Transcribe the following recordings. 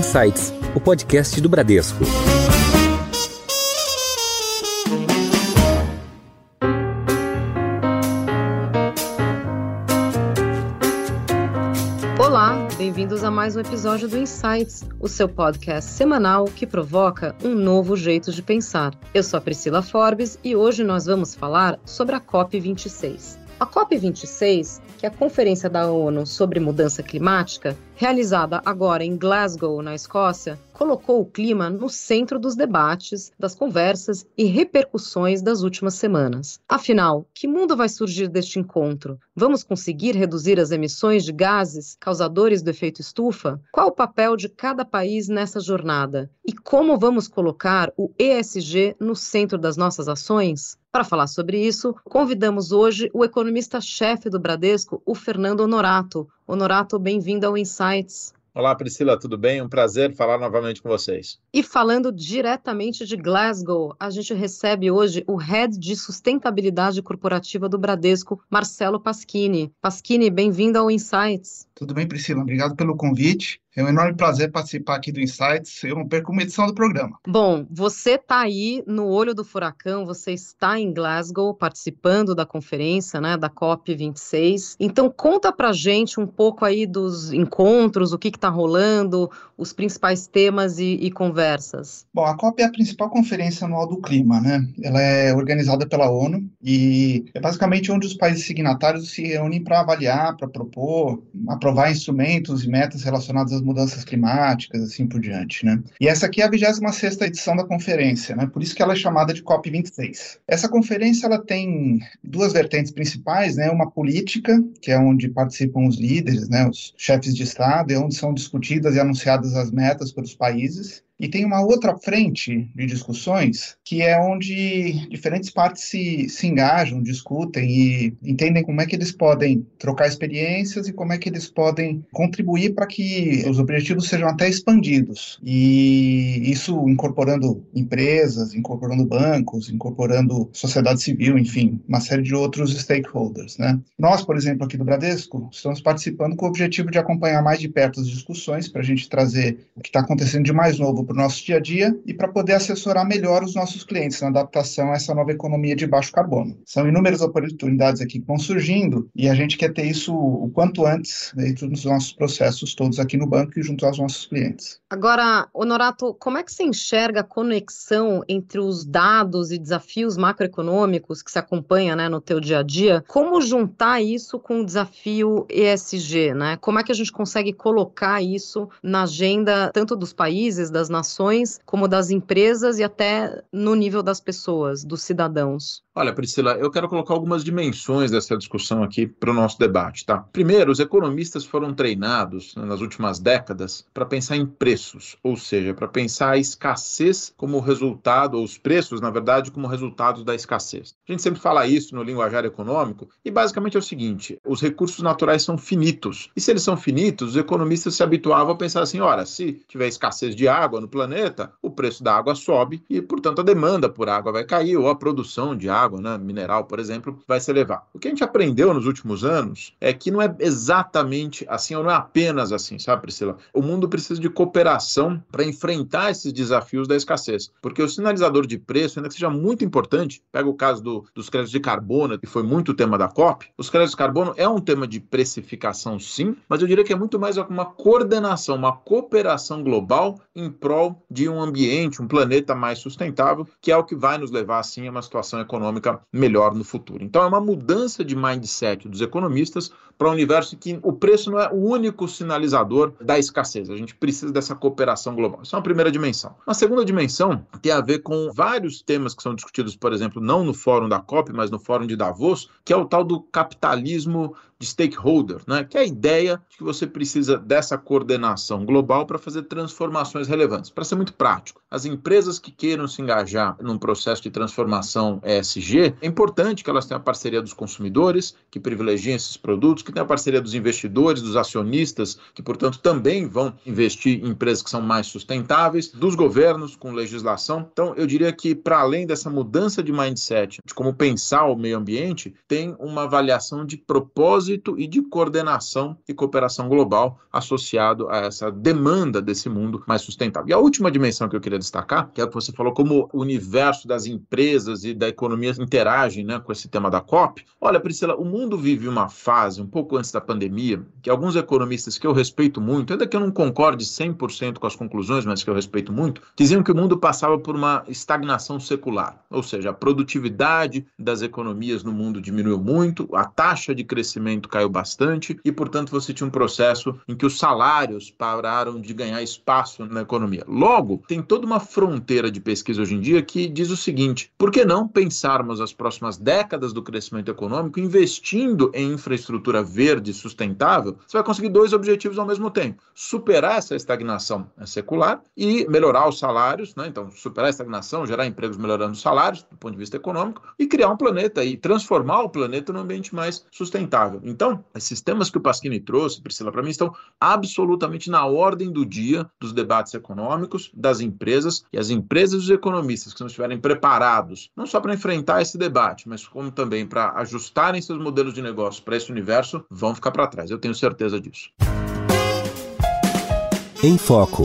Insights, o podcast do Bradesco. Olá, bem-vindos a mais um episódio do Insights, o seu podcast semanal que provoca um novo jeito de pensar. Eu sou a Priscila Forbes e hoje nós vamos falar sobre a COP26. A COP26, que é a Conferência da ONU sobre Mudança Climática, realizada agora em Glasgow, na Escócia, colocou o clima no centro dos debates, das conversas e repercussões das últimas semanas. Afinal, que mundo vai surgir deste encontro? Vamos conseguir reduzir as emissões de gases causadores do efeito estufa? Qual o papel de cada país nessa jornada? E como vamos colocar o ESG no centro das nossas ações? Para falar sobre isso, convidamos hoje o economista-chefe do Bradesco, o Fernando Honorato. Honorato, bem-vindo ao Insights. Olá, Priscila, tudo bem? Um prazer falar novamente com vocês. E falando diretamente de Glasgow, a gente recebe hoje o Head de Sustentabilidade Corporativa do Bradesco, Marcelo Paschini. Paschini, bem-vindo ao Insights. Tudo bem, Priscila? Obrigado pelo convite. É um enorme prazer participar aqui do Insights. Eu não perco uma edição do programa. Bom, você está aí no olho do furacão, você está em Glasgow participando da conferência, né, da COP26. Então conta pra gente um pouco aí dos encontros, o que está rolando, os principais temas e, e, conversas. Bom, a COP é a principal conferência anual do clima, né? Ela é organizada pela ONU e é basicamente onde os países signatários se reúnem para avaliar, para propor, aprovar instrumentos e metas relacionadas das mudanças climáticas, assim por diante, né? E essa aqui é a 26ª edição da conferência, né? Por isso que ela é chamada de COP26. Essa conferência, ela tem duas vertentes principais, né? Uma política, que é onde participam os líderes, né? Os chefes de Estado, é onde são discutidas e anunciadas as metas pelos países. E tem uma outra frente de discussões, que é onde diferentes partes se, se engajam, discutem e entendem como é que eles podem trocar experiências e como é que eles podem contribuir para que os objetivos sejam até expandidos. E isso incorporando empresas, incorporando bancos, incorporando sociedade civil, enfim, uma série de outros stakeholders. Né? Nós, por exemplo, aqui do Bradesco, estamos participando com o objetivo de acompanhar mais de perto as discussões para a gente trazer o que está acontecendo de mais novo para o nosso dia a dia e para poder assessorar melhor os nossos clientes na adaptação a essa nova economia de baixo carbono. São inúmeras oportunidades aqui que vão surgindo e a gente quer ter isso o quanto antes dentro dos nossos processos todos aqui no banco e junto aos nossos clientes. Agora, Honorato, como é que você enxerga a conexão entre os dados e desafios macroeconômicos que se acompanha né, no teu dia a dia? Como juntar isso com o desafio ESG? Né? Como é que a gente consegue colocar isso na agenda tanto dos países, das nações, como das empresas e até no nível das pessoas, dos cidadãos? Olha, Priscila, eu quero colocar algumas dimensões dessa discussão aqui para o nosso debate, tá? Primeiro, os economistas foram treinados né, nas últimas décadas para pensar em preços, ou seja, para pensar a escassez como resultado, ou os preços, na verdade, como resultado da escassez. A gente sempre fala isso no linguajar econômico e basicamente é o seguinte: os recursos naturais são finitos. E se eles são finitos, os economistas se habituavam a pensar assim: ora, se tiver escassez de água no planeta, o preço da água sobe e, portanto, a demanda por água vai cair ou a produção de água né, mineral, por exemplo, vai se elevar. O que a gente aprendeu nos últimos anos é que não é exatamente assim, ou não é apenas assim, sabe, Priscila? O mundo precisa de cooperação para enfrentar esses desafios da escassez. Porque o sinalizador de preço, ainda que seja muito importante, pega o caso do, dos créditos de carbono, que foi muito tema da COP, os créditos de carbono é um tema de precificação, sim, mas eu diria que é muito mais uma coordenação, uma cooperação global em prol de um ambiente, um planeta mais sustentável, que é o que vai nos levar, assim, a uma situação econômica melhor no futuro. Então é uma mudança de mindset dos economistas para um universo que o preço não é o único sinalizador da escassez. A gente precisa dessa cooperação global. Isso é uma primeira dimensão. Uma segunda dimensão tem a ver com vários temas que são discutidos, por exemplo, não no fórum da COP, mas no fórum de Davos, que é o tal do capitalismo de stakeholder, né? que é a ideia de que você precisa dessa coordenação global para fazer transformações relevantes. Para ser muito prático, as empresas que queiram se engajar num processo de transformação ESG, é importante que elas tenham a parceria dos consumidores, que privilegiem esses produtos, que tenham a parceria dos investidores, dos acionistas, que, portanto, também vão investir em empresas que são mais sustentáveis, dos governos com legislação. Então, eu diria que, para além dessa mudança de mindset, de como pensar o meio ambiente, tem uma avaliação de propósito e de coordenação e cooperação global associado a essa demanda desse mundo mais sustentável. E a última dimensão que eu queria destacar, que é o que você falou, como o universo das empresas e da economia interagem né, com esse tema da COP. Olha, Priscila, o mundo vive uma fase, um pouco antes da pandemia, que alguns economistas que eu respeito muito, ainda que eu não concorde 100% com as conclusões, mas que eu respeito muito, diziam que o mundo passava por uma estagnação secular, ou seja, a produtividade das economias no mundo diminuiu muito, a taxa de crescimento caiu bastante e, portanto, você tinha um processo em que os salários pararam de ganhar espaço na economia. Logo, tem toda uma fronteira de pesquisa hoje em dia que diz o seguinte: por que não pensarmos as próximas décadas do crescimento econômico investindo em infraestrutura verde sustentável? Você vai conseguir dois objetivos ao mesmo tempo: superar essa estagnação secular e melhorar os salários, né? então superar a estagnação, gerar empregos melhorando os salários do ponto de vista econômico e criar um planeta e transformar o planeta num ambiente mais sustentável. Então, esses temas que o Pasquini trouxe, Priscila, para mim estão absolutamente na ordem do dia dos debates econômicos, das empresas e as empresas e os economistas que não estiverem preparados, não só para enfrentar esse debate, mas como também para ajustarem seus modelos de negócio para esse universo, vão ficar para trás. Eu tenho certeza disso. Em Foco.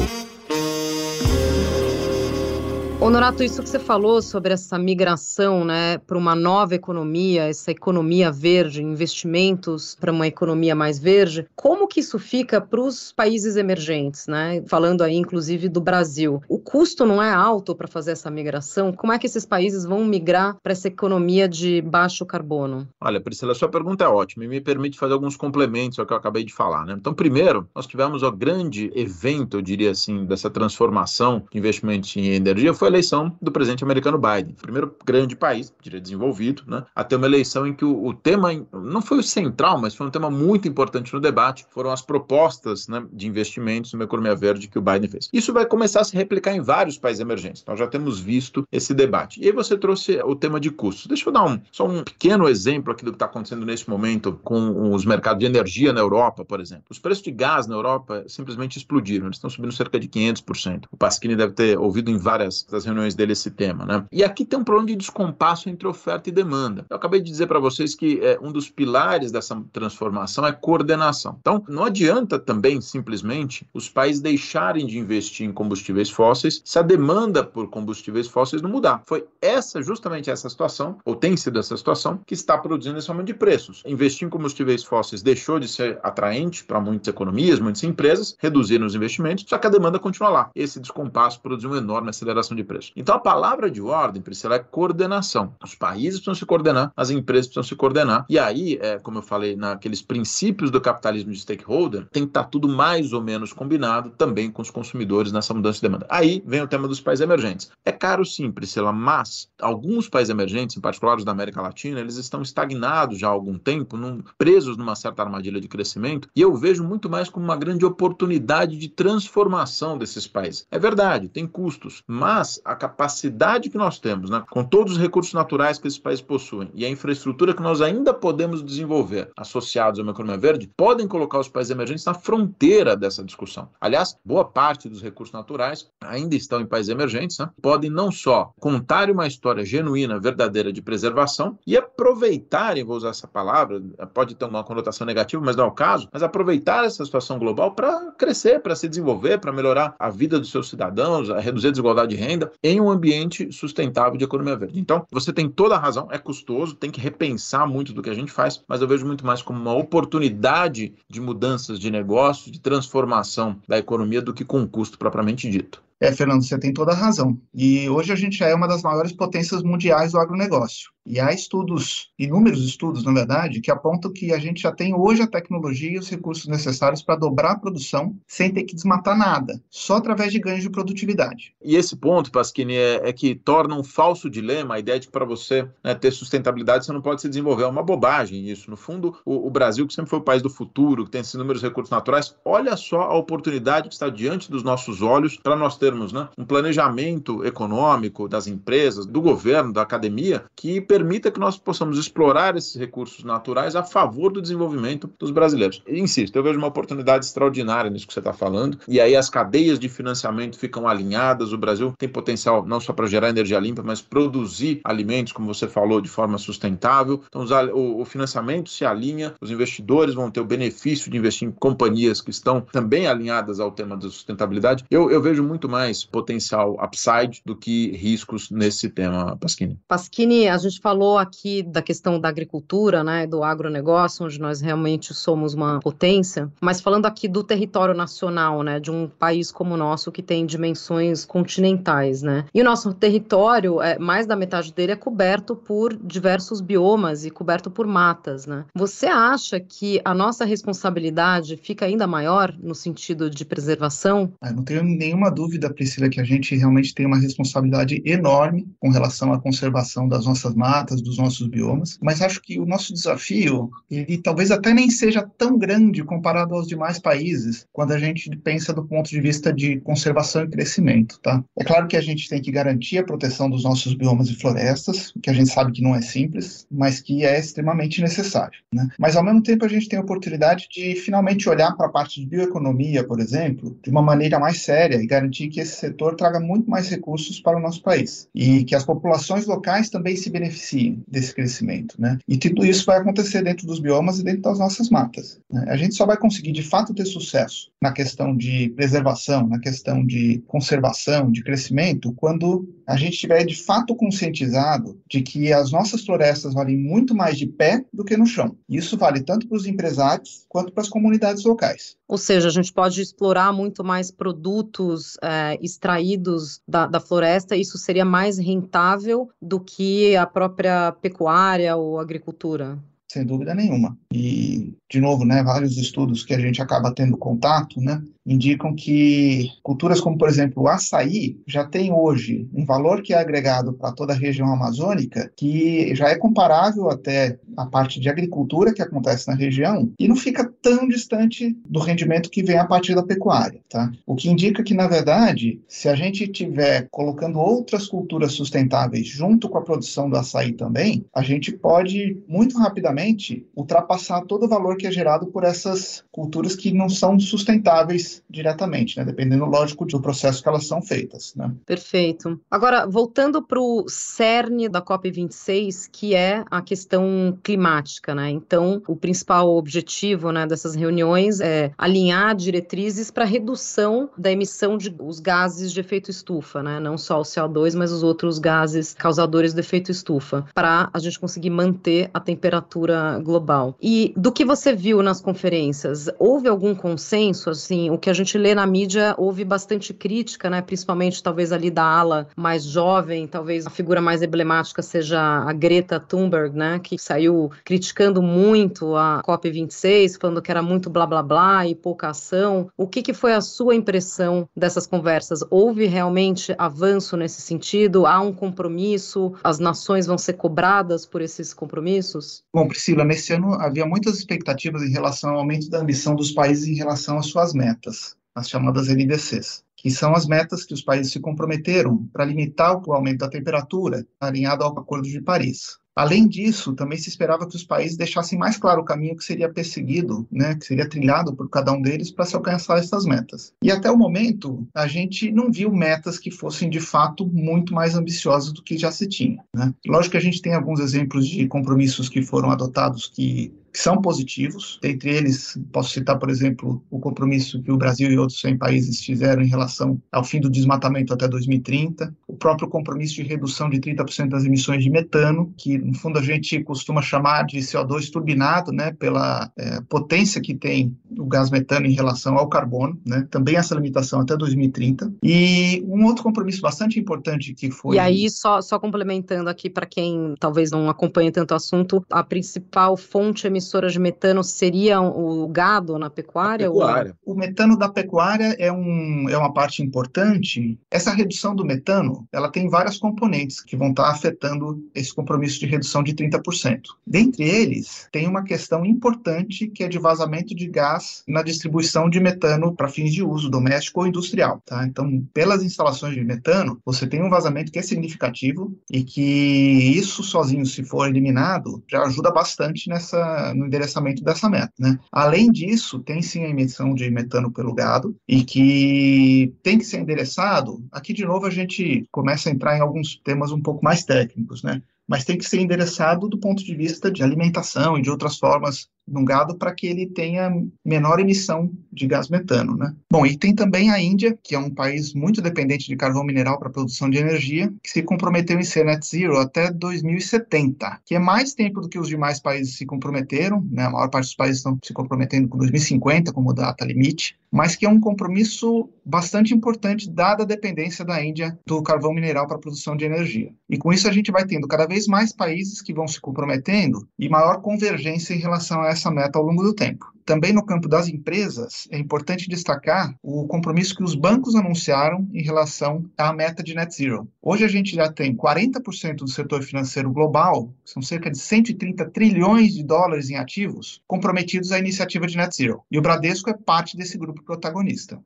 Honorato, isso que você falou sobre essa migração né, para uma nova economia, essa economia verde, investimentos para uma economia mais verde, como que isso fica para os países emergentes, né? Falando aí, inclusive, do Brasil. O custo não é alto para fazer essa migração? Como é que esses países vão migrar para essa economia de baixo carbono? Olha, Priscila, sua pergunta é ótima e me permite fazer alguns complementos ao que eu acabei de falar. Né? Então, primeiro, nós tivemos o grande evento, eu diria assim, dessa transformação de investimentos em energia, foi eleição do presidente americano Biden. Primeiro grande país, diria desenvolvido, né, a ter uma eleição em que o, o, tema não foi o central, mas foi um tema muito importante no debate, foram as propostas né, de investimentos numa economia verde que o Biden fez. Isso vai começar a se replicar em vários países emergentes. Nós já temos visto esse debate. E aí você trouxe o tema de custos. Deixa eu dar um, só um pequeno exemplo aqui do que está acontecendo nesse momento com os mercados de energia na Europa, por exemplo. Os preços de gás na Europa simplesmente explodiram, eles estão subindo cerca de 500%. O Pasquini deve ter ouvido em várias das reuniões dele esse tema, né? E aqui tem um problema de descompasso entre oferta e demanda. Eu acabei de dizer para vocês que é, um dos pilares dessa transformação é coordenação. Então, não adianta também simplesmente os países deixarem de investir em combustíveis fósseis se a demanda por combustíveis fósseis não mudar. Foi essa, justamente essa situação, ou tem sido essa situação, que está produzindo esse aumento de preços. Investir em combustíveis fósseis deixou de ser atraente para muitas economias, muitas empresas, reduziram os investimentos, só que a demanda continua lá. Esse descompasso produziu uma enorme aceleração de preço. Então a palavra de ordem, Priscila, é coordenação. Os países precisam se coordenar, as empresas precisam se coordenar. E aí, é, como eu falei, naqueles princípios do capitalismo de stakeholder, tem que estar tá tudo mais ou menos combinado também com os consumidores nessa mudança de demanda. Aí vem o tema dos países emergentes. É caro sim, Priscila, mas alguns países emergentes, em particular os da América Latina, eles estão estagnados já há algum tempo, num, presos numa certa armadilha de crescimento, e eu vejo muito mais como uma grande oportunidade de transformação desses países. É verdade, tem custos, mas a capacidade que nós temos, né, com todos os recursos naturais que esses países possuem e a infraestrutura que nós ainda podemos desenvolver associados a uma economia verde, podem colocar os países emergentes na fronteira dessa discussão. Aliás, boa parte dos recursos naturais ainda estão em países emergentes, né, podem não só contar uma história genuína, verdadeira de preservação e aproveitarem, vou usar essa palavra, pode ter uma conotação negativa, mas não é o caso, mas aproveitar essa situação global para crescer, para se desenvolver, para melhorar a vida dos seus cidadãos, reduzir a desigualdade de renda em um ambiente sustentável de economia verde. Então, você tem toda a razão, é custoso, tem que repensar muito do que a gente faz, mas eu vejo muito mais como uma oportunidade de mudanças de negócio, de transformação da economia do que com um custo propriamente dito. É, Fernando, você tem toda a razão. E hoje a gente já é uma das maiores potências mundiais do agronegócio. E há estudos, inúmeros estudos, na verdade, que apontam que a gente já tem hoje a tecnologia e os recursos necessários para dobrar a produção sem ter que desmatar nada, só através de ganhos de produtividade. E esse ponto, Pasquini, é, é que torna um falso dilema a ideia de que para você né, ter sustentabilidade você não pode se desenvolver. É uma bobagem isso. No fundo, o, o, Brasil, que sempre foi o país do futuro, que tem esses inúmeros recursos naturais, olha só a oportunidade que está diante dos nossos olhos para nós termos né, um planejamento econômico das empresas, do governo, da academia, que permita que nós possamos explorar esses recursos naturais a favor do desenvolvimento dos brasileiros. insisto, eu vejo uma oportunidade extraordinária nisso que você está falando, e aí as cadeias de financiamento ficam alinhadas. O Brasil tem potencial não só para gerar energia limpa, mas produzir alimentos, como você falou, de forma sustentável. Então, o, o financiamento se alinha, os investidores vão ter o benefício de investir em companhias que estão também alinhadas ao tema da sustentabilidade. Eu, eu vejo muito mais potencial upside do que riscos nesse tema, Pasquini. Pasquini, a gente falou aqui da questão da agricultura, né, do agronegócio, onde nós realmente somos uma potência, mas falando aqui do território nacional, né, de um país como o nosso que tem dimensões continentais, né? E o nosso território, é, mais da metade dele é coberto por diversos biomas e coberto por matas, né? Você acha que a nossa responsabilidade fica ainda maior no sentido de preservação? Eu não tenho nenhuma dúvida, Priscila, que a gente realmente tem uma responsabilidade enorme com relação à conservação das nossas matas, dos nossos biomas, mas acho que o nosso desafio, ele talvez até nem seja tão grande comparado aos demais países, quando a gente pensa do ponto de vista de conservação e crescimento, tá? É claro que a gente tem que garantir a proteção dos nossos biomas e florestas, que a gente sabe que não é simples, mas que é extremamente necessário, né? Mas ao mesmo tempo a gente tem a oportunidade de finalmente olhar para a parte de bioeconomia, por exemplo, de uma maneira mais séria e garantir que esse setor traga muito mais recursos para o nosso país e que as populações locais também se beneficiem desse crescimento, né? E tudo isso vai acontecer dentro dos biomas e dentro das nossas matas. Né? A gente só vai conseguir de fato ter sucesso na questão de preservação, na questão de conservação, de crescimento, quando a gente estiver de fato conscientizado de que as nossas florestas valem muito mais de pé do que no chão. Isso vale tanto para os empresários quanto para as comunidades locais. Ou seja, a gente pode explorar muito mais produtos é, extraídos da, da floresta, isso seria mais rentável do que a própria pecuária ou agricultura? Sem dúvida nenhuma. E, de novo, né, vários estudos que a gente acaba tendo contato, né, indicam que culturas como, por exemplo, o açaí já tem hoje um valor que é agregado para toda a região amazônica que já é comparável até a parte de agricultura que acontece na região e não fica tão distante do rendimento que vem a partir da pecuária, tá? O que indica que, na verdade, se a gente tiver colocando outras culturas sustentáveis junto com a produção do açaí também, a gente pode muito rapidamente ultrapassar todo o valor que é gerado por essas culturas que não são sustentáveis diretamente, né? Dependendo, lógico, do processo que elas são feitas, né? Perfeito. Agora, voltando para o cerne da COP26, que é a questão climática, né? Então, o principal objetivo, né, dessas reuniões é alinhar diretrizes para redução da emissão de os gases de efeito estufa, né? Não só o CO2, mas os outros gases causadores do efeito estufa, para a gente conseguir manter a temperatura global. E do que você viu nas conferências, houve algum consenso, assim, o que a gente lê na mídia houve bastante crítica, né? Principalmente talvez ali da ala mais jovem, talvez a figura mais emblemática seja a Greta Thunberg, né? Que saiu criticando muito a COP26, falando que era muito blá blá blá e pouca ação. O que, que foi a sua impressão dessas conversas? Houve realmente avanço nesse sentido? Há um compromisso? As nações vão ser cobradas por esses compromissos? Bom, Priscila, nesse ano havia muitas expectativas em relação ao aumento da ambição dos países em relação às suas metas metas, as chamadas NDCs, que são as metas que os países se comprometeram para limitar o aumento da temperatura, alinhado ao Acordo de Paris. Além disso, também se esperava que os países deixassem mais claro o caminho que seria perseguido, né, que seria trilhado por cada um deles para se alcançar essas metas. E até o momento, a gente não viu metas que fossem de fato muito mais ambiciosas do que já se tinha. Né? Lógico que a gente tem alguns exemplos de compromissos que foram adotados que que são positivos. Dentre eles, posso citar, por exemplo, o compromisso que o Brasil e outros 100 países fizeram em relação ao fim do desmatamento até 2030, o próprio compromisso de redução de 30% das emissões de metano, que no fundo a gente costuma chamar de CO2 turbinado, né, pela é, potência que tem o gás metano em relação ao carbono, né, também essa limitação até 2030. E um outro compromisso bastante importante que foi. E aí, só, só complementando aqui para quem talvez não acompanhe tanto o assunto, a principal fonte emissora emissoras de metano seriam o gado na pecuária? pecuária. Ou... O metano da pecuária é, um, é uma parte importante. Essa redução do metano ela tem várias componentes que vão estar afetando esse compromisso de redução de 30%. Dentre eles, tem uma questão importante que é de vazamento de gás na distribuição de metano para fins de uso doméstico ou industrial. Tá? Então, pelas instalações de metano, você tem um vazamento que é significativo e que isso sozinho, se for eliminado, já ajuda bastante nessa, no endereçamento dessa meta. Né? Além disso, tem sim a emissão de metano pelo gado e que tem que ser endereçado. Aqui, de novo, a gente começa a entrar em alguns temas um pouco mais técnicos, né? Mas tem que ser endereçado do ponto de vista de alimentação e de outras formas no gado para que ele tenha menor emissão de gás metano, né? Bom, e tem também a Índia, que é um país muito dependente de carvão mineral para produção de energia, que se comprometeu em ser net zero até 2070, que é mais tempo do que os demais países se comprometeram, né? A maior parte dos países estão se comprometendo com 2050 como data limite, mas que é um compromisso bastante importante dada a dependência da Índia do carvão mineral para produção de energia. E com isso a gente vai tendo cada vez mais países que vão se comprometendo e maior convergência em relação a essa meta ao longo do tempo. Também no campo das empresas, é importante destacar o compromisso que os bancos anunciaram em relação à meta de net zero. Hoje a gente já tem 40% do setor financeiro global, são cerca de 130 trilhões de dólares em ativos, comprometidos à iniciativa de net zero. E o Bradesco é parte desse grupo protagonista.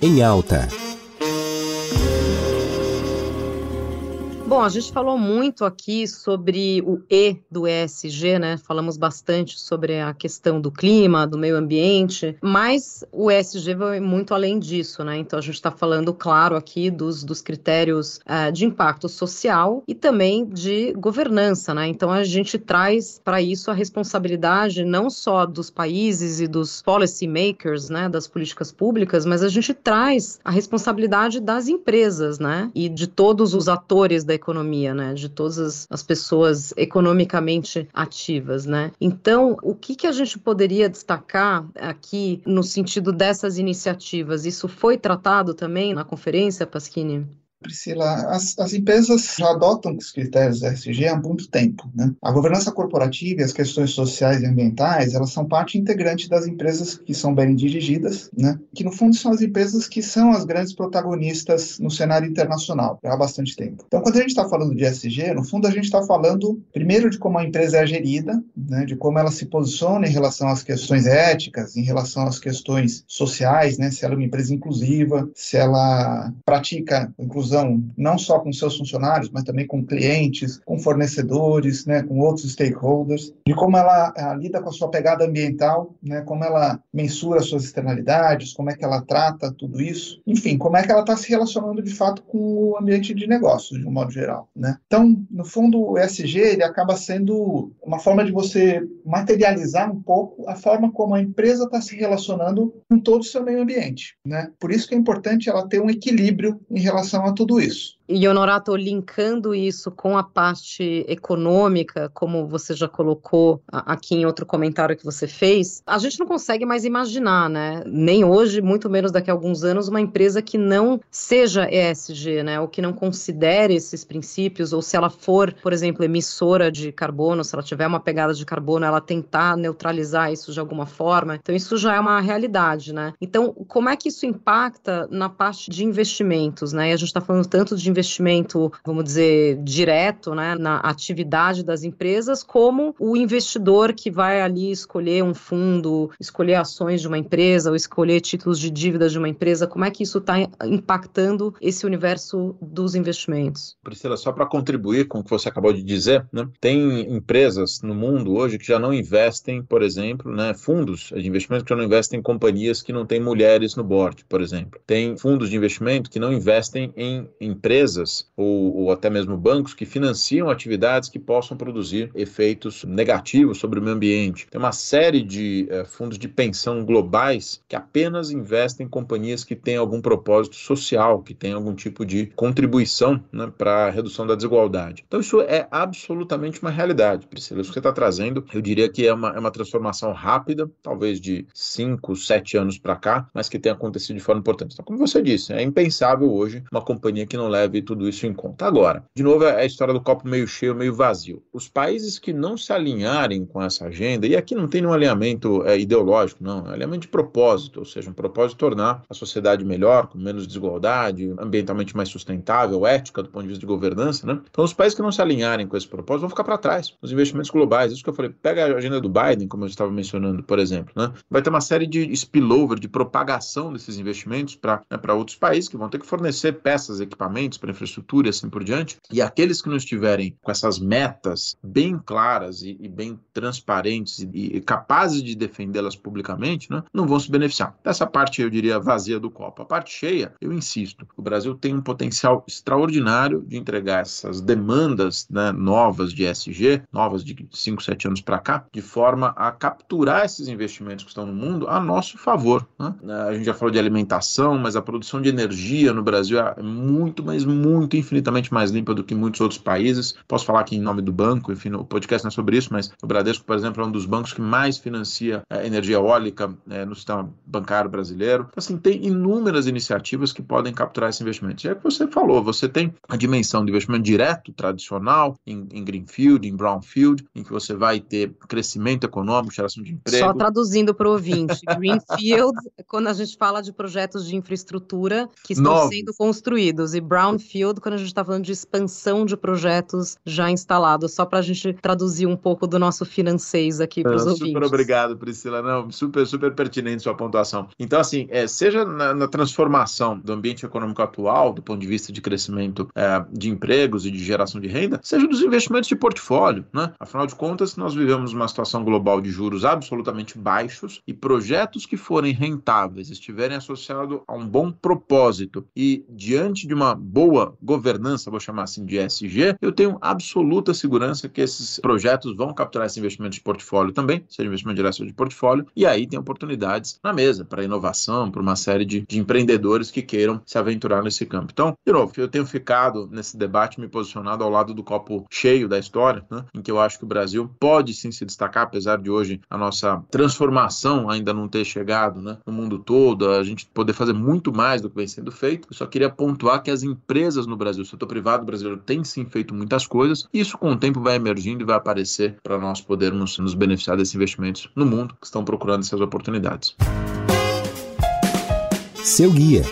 Em alta. Bom, a gente falou muito aqui sobre o E do ESG, né? Falamos bastante sobre a questão do clima, do meio ambiente, mas o ESG vai muito além disso, né? Então a gente está falando, claro, aqui dos, dos critérios uh, de impacto social e também de governança, né? Então a gente traz para isso a responsabilidade não só dos países e dos policy makers, né? Das políticas públicas, mas a gente traz a responsabilidade das empresas, né? E de todos os atores da economia, né? De todas as pessoas economicamente ativas, né? Então, o que, que a gente poderia destacar aqui no sentido dessas iniciativas? Isso foi tratado também na conferência, Pasquini? Priscila, as, as empresas já adotam os critérios ESG há muito tempo. Né? A governança corporativa e as questões sociais e ambientais, elas são parte integrante das empresas que são bem dirigidas, né? que no fundo são as empresas que são as grandes protagonistas no cenário internacional há bastante tempo. Então, quando a gente está falando de ESG, no fundo a gente está falando primeiro de como a empresa é gerida, né? de como ela se posiciona em relação às questões éticas, em relação às questões sociais, né? se ela é uma empresa inclusiva, se ela pratica inclusão inclusão não só com seus funcionários, mas também com clientes, com fornecedores, né, com outros stakeholders, de como ela, ela lida com a sua pegada ambiental, né, como ela mensura suas externalidades, como é que ela trata tudo isso, enfim, como é que ela está se relacionando de fato com o ambiente de negócios, de um modo geral. Né? Então, no fundo, o ESG ele acaba sendo uma forma de você materializar um pouco a forma como a empresa está se relacionando com todo o seu meio ambiente. Né? Por isso que é importante ela ter um equilíbrio em relação a tudo isso. E Honorato, linkando isso com a parte econômica, como você já colocou aqui em outro comentário que você fez, a gente não consegue mais imaginar, né? Nem hoje, muito menos daqui a alguns anos, uma empresa que não seja ESG, né? Ou que não considere esses princípios, ou se ela for, por exemplo, emissora de carbono, se ela tiver uma pegada de carbono, ela tentar neutralizar isso de alguma forma. Então, isso já é uma realidade, né? Então, como é que isso impacta na parte de investimentos, né? E a gente está falando tanto de investimento, vamos dizer, direto né, na atividade das empresas, como o investidor que vai ali escolher um fundo, escolher ações de uma empresa ou escolher títulos de dívida de uma empresa, como é que isso está impactando esse universo dos investimentos? Priscila, só para contribuir com o que você acabou de dizer, né, tem empresas no mundo hoje que já não investem, por exemplo, né, fundos de investimento que já não investem em companhias que não têm mulheres no board, por exemplo. Tem fundos de investimento que não investem em empresas empresas ou, ou, até mesmo bancos que financiam atividades que possam produzir efeitos negativos sobre o meio ambiente. Tem uma série de eh, fundos de pensão globais que apenas investem em companhias que têm algum propósito social, que têm algum tipo de contribuição né, para a redução da desigualdade. Então, isso é absolutamente uma realidade, Priscila. Isso que você está trazendo, eu diria que é uma, é uma transformação rápida, talvez de 5, 7 anos para cá, mas que tem acontecido de forma importante. Então, como você disse, é impensável hoje uma companhia que não leve levar tudo isso em conta. Agora, de novo, é a história do copo meio cheio, meio vazio. Os países que não se alinharem com essa agenda, e aqui não tem nenhum alinhamento é, ideológico, não, é alinhamento de propósito, ou seja, um propósito de tornar a sociedade melhor, com menos desigualdade, ambientalmente mais sustentável, ética do ponto de vista de governança, né? Então, os países que não se alinharem com esse propósito vão ficar para trás nos investimentos globais. Isso que eu falei, pega a agenda do Biden, como eu estava mencionando, por exemplo, né? Vai ter uma série de spillover, de propagação desses investimentos para né, outros países que vão ter que fornecer peças, equipamentos infraestrutura e assim por diante. E aqueles que não estiverem com essas metas bem claras e, e bem transparentes e, e capazes de defendê-las publicamente, né, não vão se beneficiar. Dessa parte, eu diria, vazia do copo. A parte cheia, eu insisto, o Brasil tem um potencial extraordinário de entregar essas demandas né, novas de SG, novas de 5, 7 anos para cá, de forma a capturar esses investimentos que estão no mundo a nosso favor. Né? A gente já falou de alimentação, mas a produção de energia no Brasil é muito, mas muito, infinitamente mais limpa do que muitos outros países. Posso falar aqui em nome do banco, enfim, o podcast não é sobre isso, mas o Bradesco, por exemplo, é um dos bancos que mais financia é, energia eólica é, no sistema bancário brasileiro. Então, assim, tem inúmeras iniciativas que podem capturar esse investimento. E é o que você falou, você tem a dimensão de investimento direto, tradicional, em, em greenfield, em brownfield, em que você vai ter crescimento econômico, geração de emprego. Só traduzindo para o ouvinte, greenfield, quando a gente fala de projetos de infraestrutura que estão Novo. sendo construídos, e brownfield, quando a gente está falando de expansão de projetos já instalados, só para a gente traduzir um pouco do nosso financeiro aqui para os ouvintes. Super obrigado, Priscila. Não, super, super pertinente sua pontuação. Então, assim, é, seja na, na, transformação do ambiente econômico atual, do ponto de vista de crescimento é, de empregos e de geração de renda, seja dos investimentos de portfólio, né? Afinal de contas, nós vivemos uma situação global de juros absolutamente baixos e projetos que forem rentáveis, estiverem associados a um bom propósito e diante de uma boa governança, vou chamar assim de ESG, eu tenho absoluta segurança que esses projetos vão capturar esse investimento de portfólio também, seja investimento direto de portfólio, e aí tem oportunidades na mesa para inovação, para uma série de, de empreendedores que queiram se aventurar nesse campo. Então, de novo, eu tenho ficado nesse debate me posicionado ao lado do copo cheio da história, né, em que eu acho que o Brasil pode sim se destacar, apesar de hoje a nossa transformação ainda não ter chegado né, no mundo todo, a gente poder fazer muito mais do que vem sendo feito. Eu só queria pontuar que as empresas no Brasil, o setor privado brasileiro tem sim feito muitas coisas, e isso com o tempo vai emergindo e vai aparecer para nós podermos nos beneficiar desses investimentos no mundo que estão procurando essas oportunidades. Seu guia.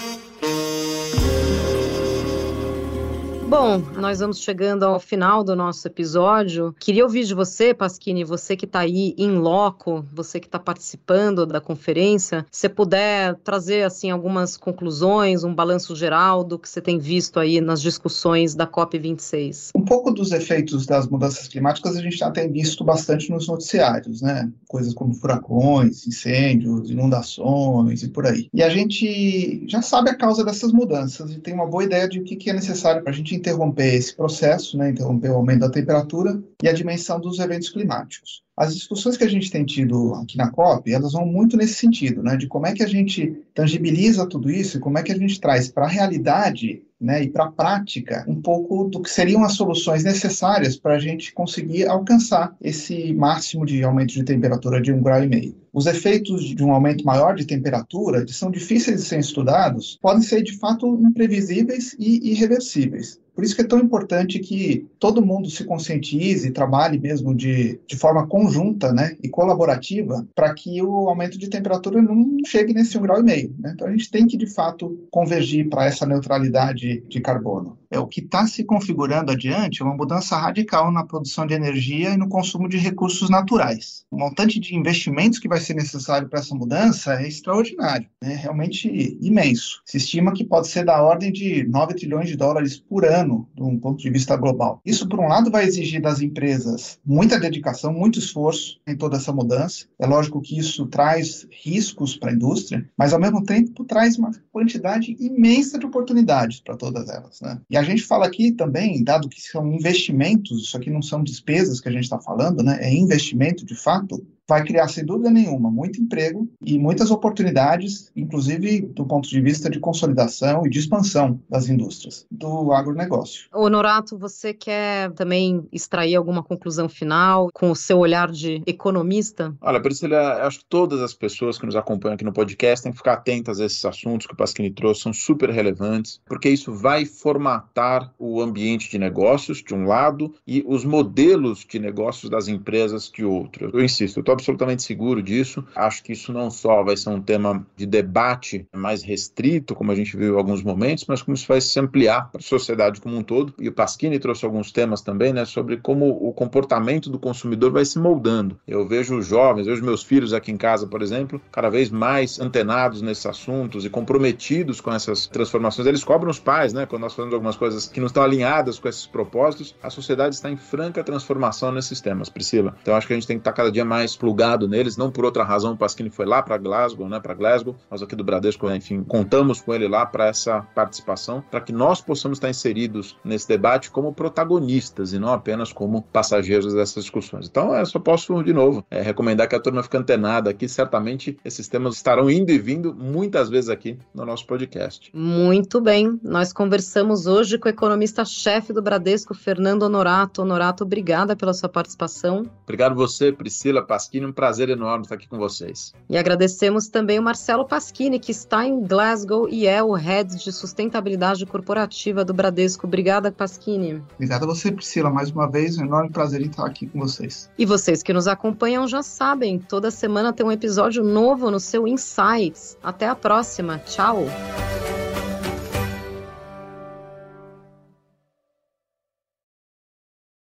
Bom, nós vamos chegando ao final do nosso episódio. Queria ouvir de você, Pasquini, você que está aí em loco, você que está participando da conferência, se puder trazer assim algumas conclusões, um balanço geral do que você tem visto aí nas discussões da COP26. Um pouco dos efeitos das mudanças climáticas a gente já tem visto bastante nos noticiários, né? Coisas como furacões, incêndios, inundações e por aí. E a gente já sabe a causa dessas mudanças e tem uma boa ideia de o que é necessário para a gente interromper esse processo, né, interromper o aumento da temperatura e a dimensão dos eventos climáticos. As discussões que a gente tem tido aqui na COP, elas vão muito nesse sentido, né, de como é que a gente tangibiliza tudo isso e como é que a gente traz para a realidade né, e para a prática um pouco do que seriam as soluções necessárias para a gente conseguir alcançar esse máximo de aumento de temperatura de um grau e meio. Os efeitos de um aumento maior de temperatura, que são difíceis de serem estudados, podem ser de fato imprevisíveis e irreversíveis. Por isso que é tão importante que todo mundo se conscientize e trabalhe mesmo de, de forma conjunta né, e colaborativa para que o aumento de temperatura não chegue nesse um grau meio. Né? Então a gente tem que, de fato, convergir para essa neutralidade de carbono. É, o que está se configurando adiante é uma mudança radical na produção de energia e no consumo de recursos naturais. O montante de investimentos que vai ser necessário para essa mudança é extraordinário, é realmente imenso. Se estima que pode ser da ordem de 9 trilhões de dólares por ano, de um ponto de vista global. Isso, por um lado, vai exigir das empresas muita dedicação, muito esforço em toda essa mudança. É lógico que isso traz riscos para a indústria, mas, ao mesmo tempo, traz uma quantidade imensa de oportunidades para todas elas. Né? E a gente fala aqui também, dado que são investimentos, isso aqui não são despesas que a gente está falando, né? é investimento de fato, vai criar, sem dúvida nenhuma, muito emprego e muitas oportunidades, inclusive do ponto de vista de consolidação e de expansão das indústrias do agronegócio. Honorato, você quer também extrair alguma conclusão final com o seu olhar de economista? Olha, Priscila, acho que todas as pessoas que nos acompanham aqui no podcast têm que ficar atentas a esses assuntos que o Pasquini trouxe, são super relevantes, porque isso vai formatar o ambiente de negócios, de um lado, e os modelos de negócios das empresas de outro. Eu insisto, eu estou absolutamente seguro disso. Acho que isso não só vai ser um tema de debate mais restrito, como a gente viu em alguns momentos, mas como isso vai se ampliar para a sociedade como um todo. E o Pasquini trouxe alguns temas também, né, sobre como o comportamento do consumidor vai se moldando. Eu vejo jovens, vejo meus filhos aqui em casa, por exemplo, cada vez mais antenados nesses assuntos e comprometidos com essas transformações. Eles cobram os pais, né, quando nós fazemos algumas coisas que não estão alinhadas com esses propósitos. A sociedade está em franca transformação nesses temas, Priscila. Então acho que a gente tem que estar cada dia mais plugado neles, não por outra razão. O Pasquini foi lá para Glasgow, né, para Glasgow. Nós aqui do Bradesco, enfim, contamos com ele lá para essa participação, para que nós possamos estar inseridos nesse debate como protagonistas e não apenas como passageiros dessas discussões. Então, eu só posso, de novo, é, recomendar que a turma fique antenada aqui. Certamente esses temas estarão indo e vindo muitas vezes aqui no nosso podcast. Muito bem. Nós conversamos hoje com o economista-chefe do Bradesco, Fernando Honorato. Honorato, obrigada pela sua participação. Obrigado você, Priscila Pasquini. Um prazer enorme estar aqui com vocês. E agradecemos também o Marcelo Pasquini, que está em Glasgow e é o Head de Sustentabilidade Corporativa do Bradesco. Obrigada, Pasquini. Obrigado a você, Priscila, mais uma vez. Um enorme prazer em estar aqui com vocês. E vocês que nos acompanham já sabem, toda semana tem um episódio novo no seu Insights. Até a próxima. Tchau.